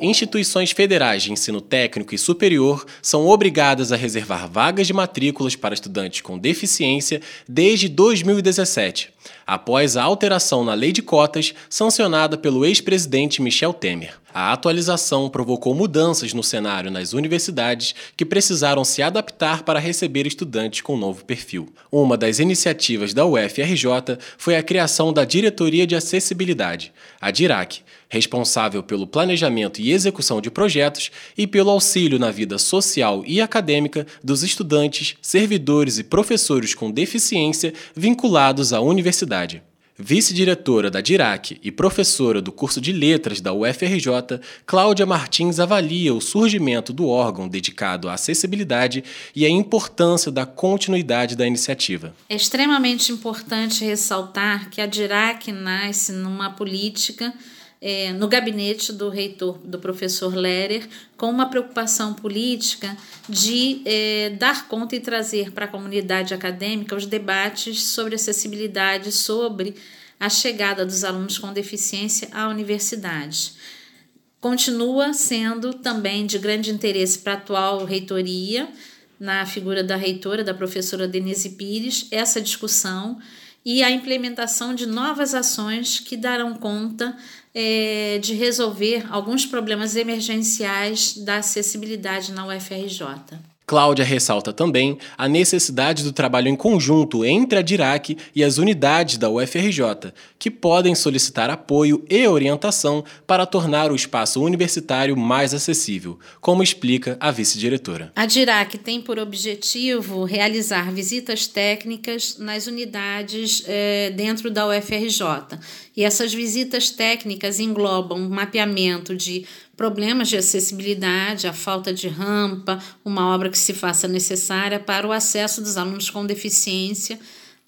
Instituições federais de ensino técnico e superior são obrigadas a reservar vagas de matrículas para estudantes com deficiência desde 2017, após a alteração na lei de cotas sancionada pelo ex-presidente Michel Temer. A atualização provocou mudanças no cenário nas universidades que precisaram se adaptar para receber estudantes com novo perfil. Uma das iniciativas da UFRJ foi a criação da Diretoria de Acessibilidade, a DIRAC, responsável pelo planejamento e execução de projetos e pelo auxílio na vida social e acadêmica dos estudantes, servidores e professores com deficiência vinculados à universidade. Vice-diretora da DIRAC e professora do curso de Letras da UFRJ, Cláudia Martins avalia o surgimento do órgão dedicado à acessibilidade e a importância da continuidade da iniciativa. É extremamente importante ressaltar que a DIRAC nasce numa política é, no gabinete do reitor, do professor Lerer, com uma preocupação política de é, dar conta e trazer para a comunidade acadêmica os debates sobre acessibilidade, sobre a chegada dos alunos com deficiência à universidade. Continua sendo também de grande interesse para a atual reitoria, na figura da reitora, da professora Denise Pires, essa discussão e a implementação de novas ações que darão conta é, de resolver alguns problemas emergenciais da acessibilidade na UFRJ. Cláudia ressalta também a necessidade do trabalho em conjunto entre a DIRAC e as unidades da UFRJ, que podem solicitar apoio e orientação para tornar o espaço universitário mais acessível, como explica a vice-diretora. A DIRAC tem por objetivo realizar visitas técnicas nas unidades eh, dentro da UFRJ. E essas visitas técnicas englobam mapeamento de problemas de acessibilidade, a falta de rampa, uma obra que se faça necessária para o acesso dos alunos com deficiência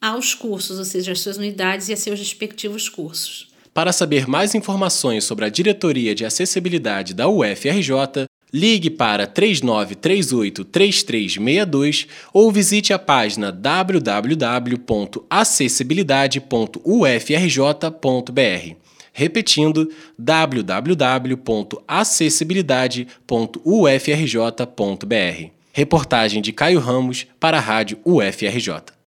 aos cursos, ou seja, às suas unidades e a seus respectivos cursos. Para saber mais informações sobre a Diretoria de Acessibilidade da UFRJ, ligue para 3938-3362 ou visite a página www.acessibilidade.ufrj.br. Repetindo, www.acessibilidade.ufrj.br. Reportagem de Caio Ramos para a Rádio UFRJ.